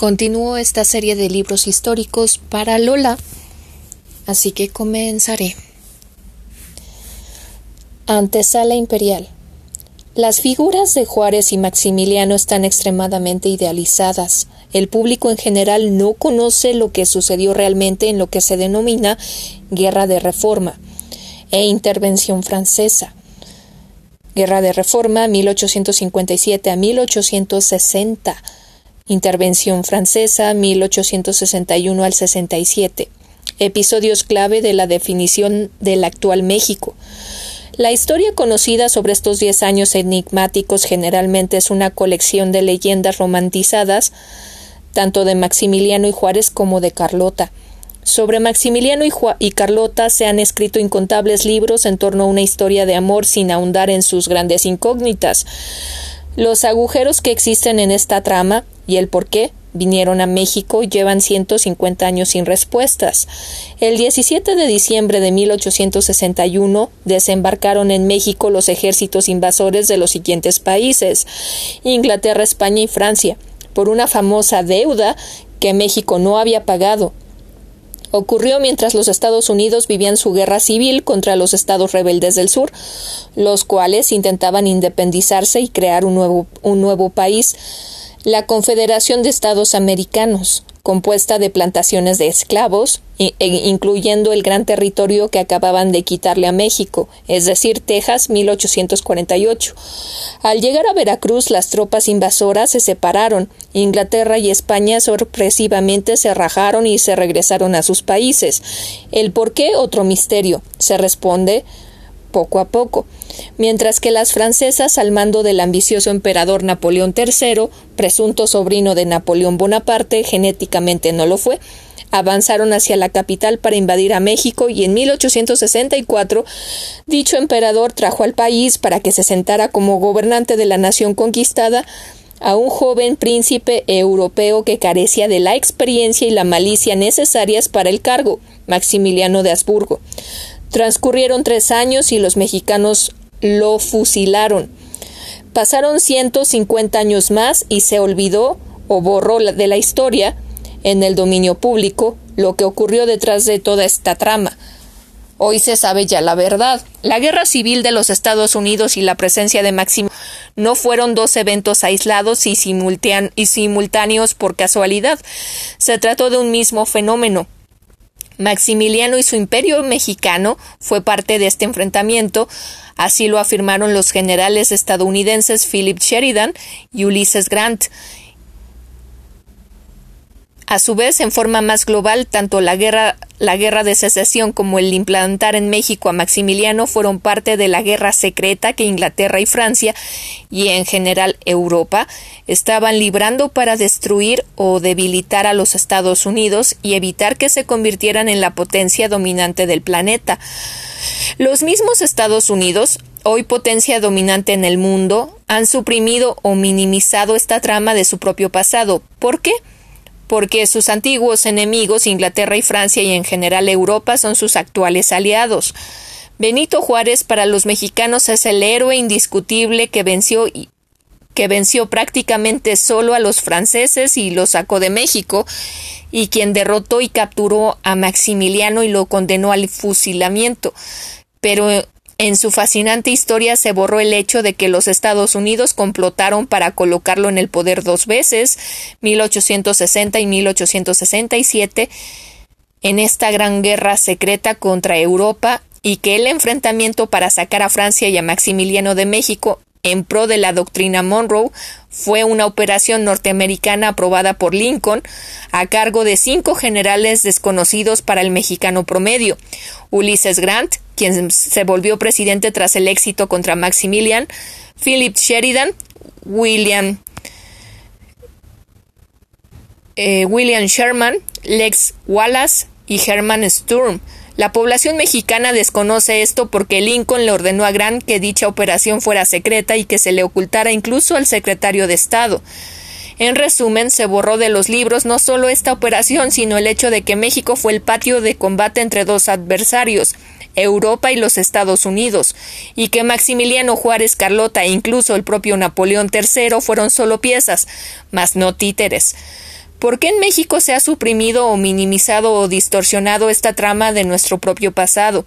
Continúo esta serie de libros históricos para Lola, así que comenzaré. Antesala Imperial. Las figuras de Juárez y Maximiliano están extremadamente idealizadas. El público en general no conoce lo que sucedió realmente en lo que se denomina Guerra de Reforma e Intervención Francesa. Guerra de Reforma 1857 a 1860. Intervención Francesa 1861 al 67. Episodios clave de la definición del actual México. La historia conocida sobre estos diez años enigmáticos generalmente es una colección de leyendas romantizadas, tanto de Maximiliano y Juárez como de Carlota. Sobre Maximiliano y, Carlota se han escrito incontables libros en torno a una historia de amor sin ahondar en sus grandes incógnitas. Los agujeros que existen en esta trama y el por qué vinieron a México y llevan 150 años sin respuestas. El 17 de diciembre de 1861 desembarcaron en México los ejércitos invasores de los siguientes países Inglaterra, España y Francia, por una famosa deuda que México no había pagado Ocurrió mientras los Estados Unidos vivían su guerra civil contra los estados rebeldes del sur, los cuales intentaban independizarse y crear un nuevo, un nuevo país, la Confederación de Estados Americanos compuesta de plantaciones de esclavos, e incluyendo el gran territorio que acababan de quitarle a México, es decir, Texas 1848. Al llegar a Veracruz, las tropas invasoras se separaron. Inglaterra y España sorpresivamente se rajaron y se regresaron a sus países. El por qué otro misterio. Se responde poco a poco, mientras que las francesas, al mando del ambicioso emperador Napoleón III, presunto sobrino de Napoleón Bonaparte, genéticamente no lo fue, avanzaron hacia la capital para invadir a México y en 1864 dicho emperador trajo al país para que se sentara como gobernante de la nación conquistada a un joven príncipe europeo que carecía de la experiencia y la malicia necesarias para el cargo, Maximiliano de Habsburgo. Transcurrieron tres años y los mexicanos lo fusilaron. Pasaron 150 años más y se olvidó o borró de la historia en el dominio público lo que ocurrió detrás de toda esta trama. Hoy se sabe ya la verdad. La guerra civil de los Estados Unidos y la presencia de Maximiliano no fueron dos eventos aislados y simultáneos por casualidad. Se trató de un mismo fenómeno, Maximiliano y su imperio mexicano fue parte de este enfrentamiento, así lo afirmaron los generales estadounidenses Philip Sheridan y Ulysses Grant, a su vez, en forma más global, tanto la guerra, la guerra de secesión como el implantar en México a Maximiliano fueron parte de la guerra secreta que Inglaterra y Francia y en general Europa estaban librando para destruir o debilitar a los Estados Unidos y evitar que se convirtieran en la potencia dominante del planeta. Los mismos Estados Unidos hoy potencia dominante en el mundo, han suprimido o minimizado esta trama de su propio pasado. ¿Por qué? Porque sus antiguos enemigos, Inglaterra y Francia y en general Europa, son sus actuales aliados. Benito Juárez para los mexicanos es el héroe indiscutible que venció que venció prácticamente solo a los franceses y los sacó de México, y quien derrotó y capturó a Maximiliano y lo condenó al fusilamiento. Pero en su fascinante historia se borró el hecho de que los Estados Unidos complotaron para colocarlo en el poder dos veces, 1860 y 1867, en esta gran guerra secreta contra Europa y que el enfrentamiento para sacar a Francia y a Maximiliano de México en pro de la doctrina Monroe fue una operación norteamericana aprobada por Lincoln a cargo de cinco generales desconocidos para el mexicano promedio Ulysses Grant, quien se volvió presidente tras el éxito contra Maximilian, Philip Sheridan, William eh, William Sherman, Lex Wallace y Herman Sturm, la población mexicana desconoce esto porque Lincoln le ordenó a Grant que dicha operación fuera secreta y que se le ocultara incluso al secretario de Estado. En resumen, se borró de los libros no solo esta operación, sino el hecho de que México fue el patio de combate entre dos adversarios, Europa y los Estados Unidos, y que Maximiliano Juárez Carlota e incluso el propio Napoleón III fueron solo piezas, mas no títeres. ¿Por qué en México se ha suprimido o minimizado o distorsionado esta trama de nuestro propio pasado?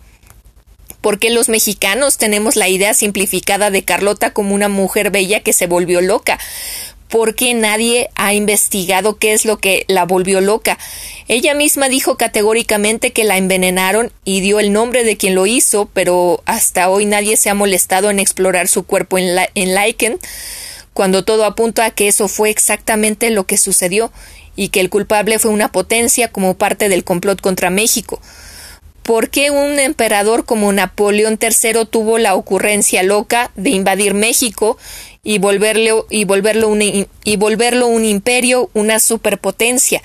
¿Por qué los mexicanos tenemos la idea simplificada de Carlota como una mujer bella que se volvió loca? ¿Por qué nadie ha investigado qué es lo que la volvió loca? Ella misma dijo categóricamente que la envenenaron y dio el nombre de quien lo hizo, pero hasta hoy nadie se ha molestado en explorar su cuerpo en, la en cuando todo apunta a que eso fue exactamente lo que sucedió y que el culpable fue una potencia como parte del complot contra México. ¿Por qué un emperador como Napoleón III tuvo la ocurrencia loca de invadir México y volverlo, y volverlo, un, y volverlo un imperio, una superpotencia,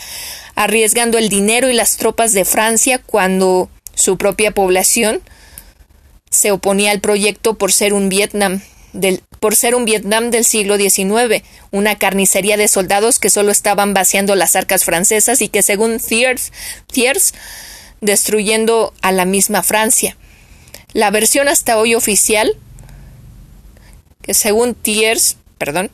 arriesgando el dinero y las tropas de Francia cuando su propia población se oponía al proyecto por ser un Vietnam del, por ser un Vietnam del siglo XIX, una carnicería de soldados que solo estaban vaciando las arcas francesas y que según Thiers, Thiers destruyendo a la misma Francia. La versión hasta hoy oficial, según Thiers, perdón,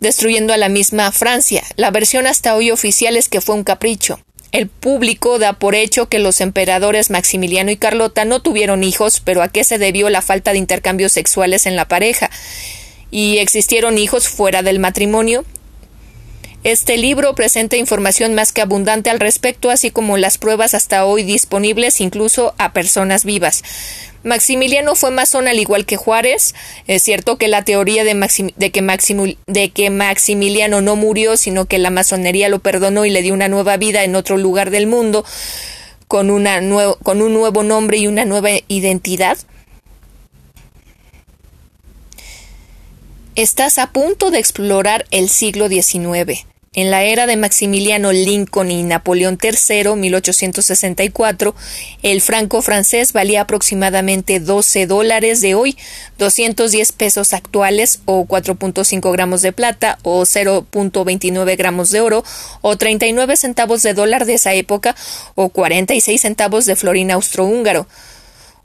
destruyendo a la misma Francia. La versión hasta hoy oficial es que fue un capricho. El público da por hecho que los emperadores Maximiliano y Carlota no tuvieron hijos, pero ¿a qué se debió la falta de intercambios sexuales en la pareja? ¿Y existieron hijos fuera del matrimonio? Este libro presenta información más que abundante al respecto, así como las pruebas hasta hoy disponibles incluso a personas vivas. Maximiliano fue masón al igual que Juárez. Es cierto que la teoría de, que Maximiliano no murió, sino que la masonería lo perdonó y le dio una nueva vida en otro lugar del mundo, con un nuevo nombre y una nueva identidad. Estás a punto de explorar el siglo XIX. En la era de Maximiliano Lincoln y Napoleón III, 1864, el franco francés valía aproximadamente 12 dólares de hoy, 210 pesos actuales o 4.5 gramos de plata o 0.29 gramos de oro o 39 centavos de dólar de esa época o 46 centavos de florín austrohúngaro.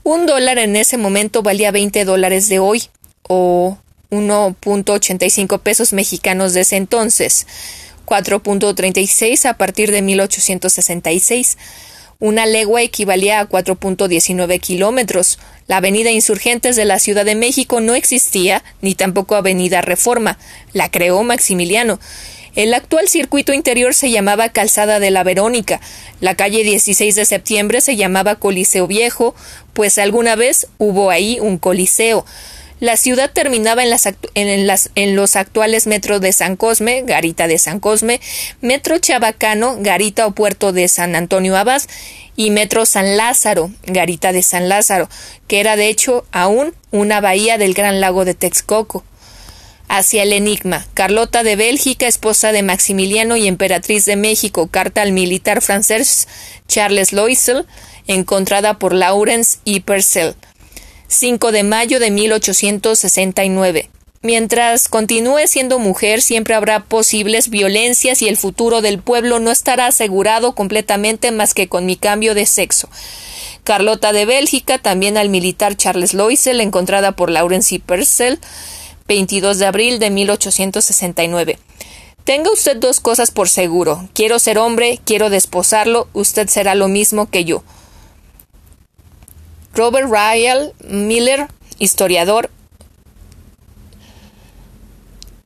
Un dólar en ese momento valía 20 dólares de hoy o 1.85 pesos mexicanos de ese entonces. 4.36 a partir de 1866. Una legua equivalía a 4.19 kilómetros. La avenida Insurgentes de la Ciudad de México no existía, ni tampoco Avenida Reforma. La creó Maximiliano. El actual circuito interior se llamaba Calzada de la Verónica. La calle 16 de septiembre se llamaba Coliseo Viejo, pues alguna vez hubo ahí un coliseo. La ciudad terminaba en, las en, las, en, los actuales metros de San Cosme, Garita de San Cosme, Metro Chabacano, Garita o Puerto de San Antonio Abad, y Metro San Lázaro, Garita de San Lázaro, que era de hecho aún una bahía del gran lago de Texcoco. Hacia el enigma, Carlota de Bélgica, esposa de Maximiliano y emperatriz de México, carta al militar francés Charles Loisel, encontrada por Lawrence y Purcell. 5 de mayo de 1869. Mientras continúe siendo mujer, siempre habrá posibles violencias y el futuro del pueblo no estará asegurado completamente más que con mi cambio de sexo. Carlota de Bélgica, también al militar Charles Loisel, encontrada por Laurence Purcell, 22 de abril de 1869. Tenga usted dos cosas por seguro. Quiero ser hombre, quiero desposarlo, usted será lo mismo que yo. Robert Ryle Miller, historiador.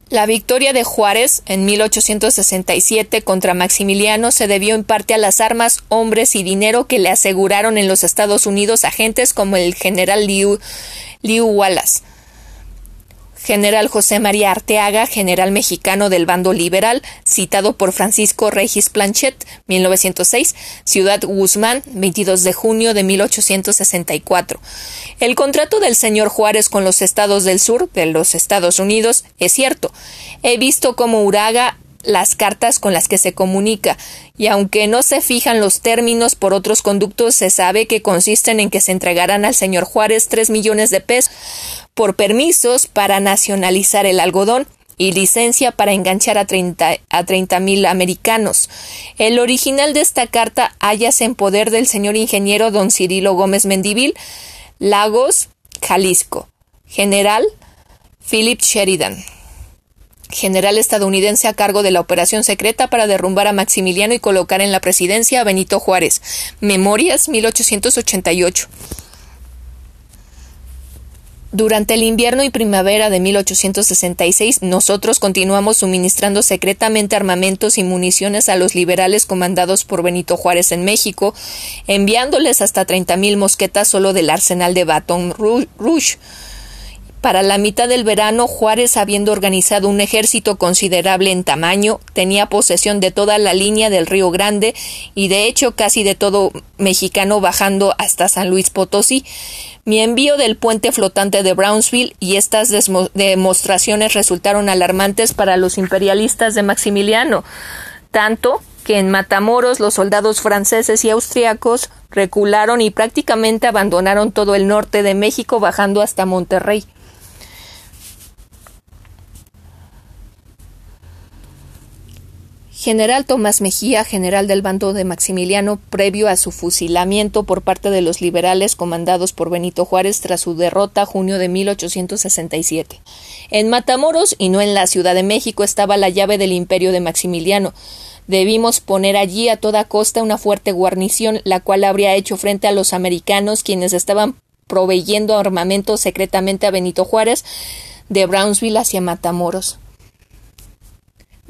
La victoria de Juárez en 1867 contra Maximiliano se debió en parte a las armas, hombres y dinero que le aseguraron en los Estados Unidos agentes como el general Liu, Liu Wallace. General José María Arteaga, general mexicano del bando liberal, citado por Francisco Regis Planchet, 1906, Ciudad Guzmán, 22 de junio de 1864. El contrato del señor Juárez con los estados del sur de los Estados Unidos es cierto. He visto cómo Uraga las cartas con las que se comunica, y aunque no se fijan los términos por otros conductos, se sabe que consisten en que se entregarán al señor Juárez tres millones de pesos por permisos para nacionalizar el algodón y licencia para enganchar a treinta a mil americanos. El original de esta carta hállase en poder del señor ingeniero don Cirilo Gómez Mendivil, Lagos, Jalisco. General Philip Sheridan. General estadounidense a cargo de la operación secreta para derrumbar a Maximiliano y colocar en la presidencia a Benito Juárez. Memorias 1888. Durante el invierno y primavera de 1866, nosotros continuamos suministrando secretamente armamentos y municiones a los liberales comandados por Benito Juárez en México, enviándoles hasta 30.000 mosquetas solo del arsenal de Baton Rouge. Para la mitad del verano, Juárez, habiendo organizado un ejército considerable en tamaño, tenía posesión de toda la línea del Río Grande y de hecho casi de todo mexicano bajando hasta San Luis Potosí. Mi envío del puente flotante de Brownsville y estas demostraciones resultaron alarmantes para los imperialistas de Maximiliano, tanto que en Matamoros los soldados franceses y austriacos recularon y prácticamente abandonaron todo el norte de México bajando hasta Monterrey. General Tomás Mejía, general del bando de Maximiliano, previo a su fusilamiento por parte de los liberales comandados por Benito Juárez tras su derrota junio de 1867. En Matamoros y no en la Ciudad de México estaba la llave del imperio de Maximiliano. Debimos poner allí a toda costa una fuerte guarnición, la cual habría hecho frente a los americanos quienes estaban proveyendo armamento secretamente a Benito Juárez de Brownsville hacia Matamoros.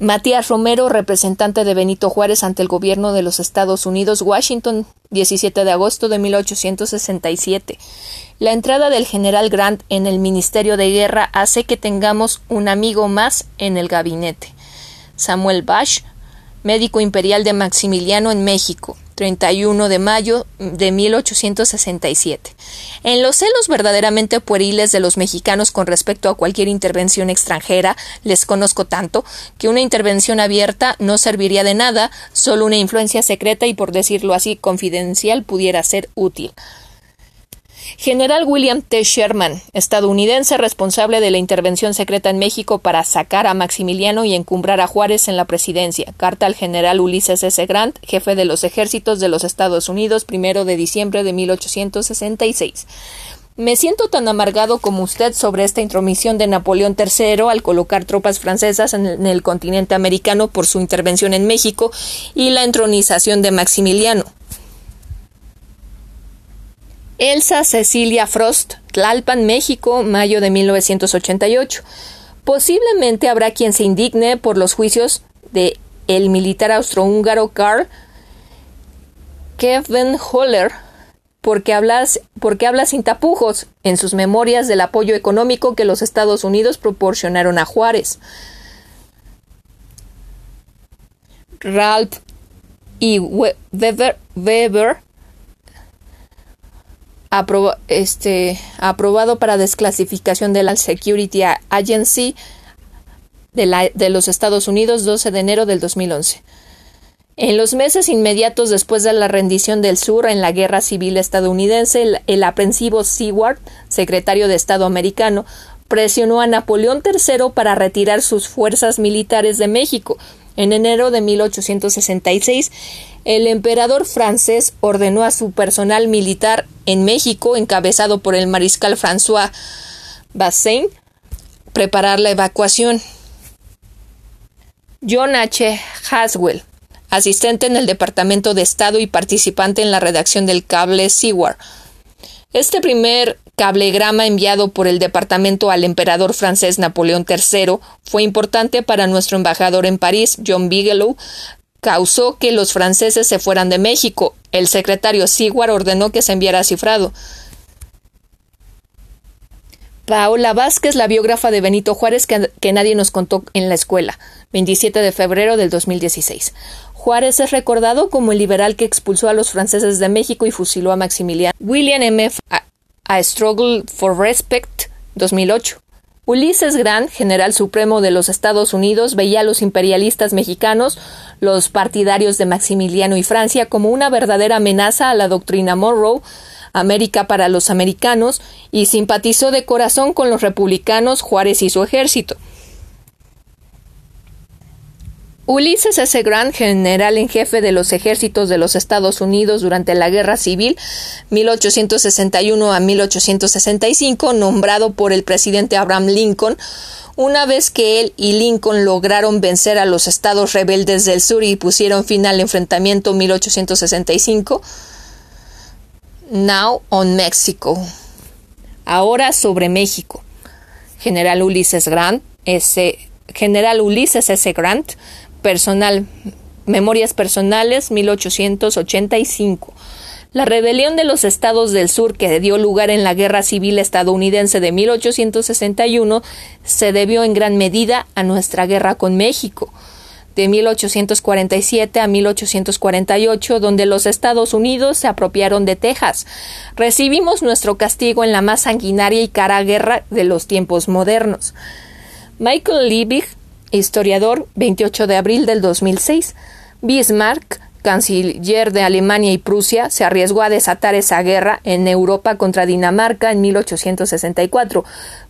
Matías Romero, representante de Benito Juárez ante el gobierno de los Estados Unidos, Washington, 17 de agosto de 1867. La entrada del general Grant en el Ministerio de Guerra hace que tengamos un amigo más en el gabinete. Samuel Bash, médico imperial de Maximiliano en México. 31 de mayo de 1867. En los celos verdaderamente pueriles de los mexicanos con respecto a cualquier intervención extranjera, les conozco tanto que una intervención abierta no serviría de nada, solo una influencia secreta y por decirlo así confidencial pudiera ser útil. General William T. Sherman, estadounidense responsable de la intervención secreta en México para sacar a Maximiliano y encumbrar a Juárez en la presidencia. Carta al general Ulises S. Grant, jefe de los ejércitos de los Estados Unidos, primero de diciembre de 1866. Me siento tan amargado como usted sobre esta intromisión de Napoleón III al colocar tropas francesas en el continente americano por su intervención en México y la entronización de Maximiliano. Elsa Cecilia Frost, Tlalpan, México, mayo de 1988. Posiblemente habrá quien se indigne por los juicios de el militar austrohúngaro Karl Kevin Holler porque habla, porque habla sin tapujos en sus memorias del apoyo económico que los Estados Unidos proporcionaron a Juárez. Ralph y Weber, Weber este, aprobado para desclasificación de la Security Agency de, de los Estados Unidos 12 de enero del 2011. En los meses inmediatos después de la rendición del sur en la guerra civil estadounidense, el, el, aprensivo Seward, secretario de Estado americano, presionó a Napoleón III para retirar sus fuerzas militares de México. En enero de 1866, el emperador francés ordenó a su personal militar en México, encabezado por el mariscal François Bassin, preparar la evacuación. John H. Haswell, asistente en el Departamento de Estado y participante en la redacción del cable Seward. Este primer cablegrama enviado por el departamento al emperador francés Napoleón III fue importante para nuestro embajador en París, John Bigelow, causó que los franceses se fueran de México. El secretario Seward ordenó que se enviara cifrado. Paola Vázquez, la biógrafa de Benito Juárez que, nadie nos contó en la escuela, 27 de febrero del 2016. Juárez es recordado como el liberal que expulsó a los franceses de México y fusiló a Maximiliano. William M. A, a Struggle for Respect, 2008. Ulises Grant, general supremo de los Estados Unidos, veía a los imperialistas mexicanos, los partidarios de Maximiliano y Francia, como una verdadera amenaza a la doctrina Monroe, América para los americanos, y simpatizó de corazón con los republicanos Juárez y su ejército. Ulises S. Grant, general en jefe de los ejércitos de los Estados Unidos durante la Guerra Civil 1861 a 1865, nombrado por el presidente Abraham Lincoln, una vez que él y Lincoln lograron vencer a los estados rebeldes del sur y pusieron fin al enfrentamiento 1865. Now on Mexico. Ahora sobre México. General Ulises Grant, S. General Ulises S. Grant, personal, Memorias Personales, 1885. La rebelión de los estados del sur que dio lugar en la Guerra Civil estadounidense de 1861 se debió en gran medida a nuestra guerra con México de 1847 a 1848, donde los Estados Unidos se apropiaron de Texas. Recibimos nuestro castigo en la más sanguinaria y cara guerra de los tiempos modernos. Michael Liebig historiador, 28 de abril del 2006. Bismarck, canciller de Alemania y Prusia, se arriesgó a desatar esa guerra en Europa contra Dinamarca en 1864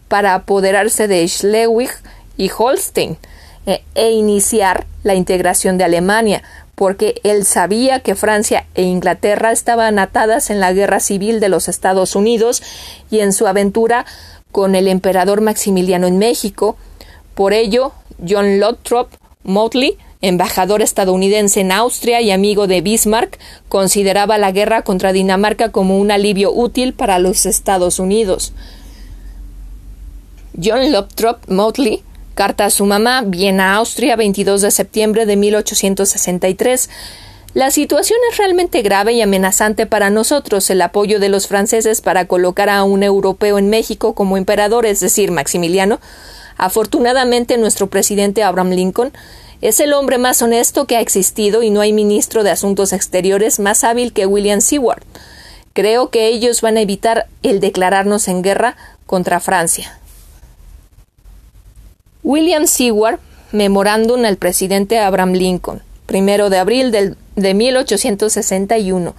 para apoderarse de Schleswig y Holstein e, e iniciar la integración de Alemania, porque él sabía que Francia e Inglaterra estaban atadas en la guerra civil de los Estados Unidos y en su aventura con el emperador Maximiliano en México. Por ello, John Lothrop Motley, embajador estadounidense en Austria y amigo de Bismarck, consideraba la guerra contra Dinamarca como un alivio útil para los Estados Unidos. John Lothrop Motley, carta a su mamá, Viena, Austria, 22 de septiembre de 1863. La situación es realmente grave y amenazante para nosotros. El apoyo de los franceses para colocar a un europeo en México como emperador, es decir, Maximiliano, Afortunadamente, nuestro presidente Abraham Lincoln es el hombre más honesto que ha existido y no hay ministro de Asuntos Exteriores más hábil que William Seward. Creo que ellos van a evitar el declararnos en guerra contra Francia. William Seward, memorándum al presidente Abraham Lincoln, primero de abril de 1861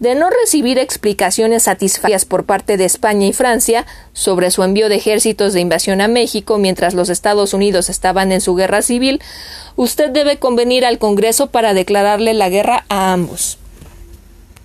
de no recibir explicaciones satisfactorias por parte de España y Francia sobre su envío de ejércitos de invasión a México mientras los Estados Unidos estaban en su guerra civil, usted debe convenir al Congreso para declararle la guerra a ambos.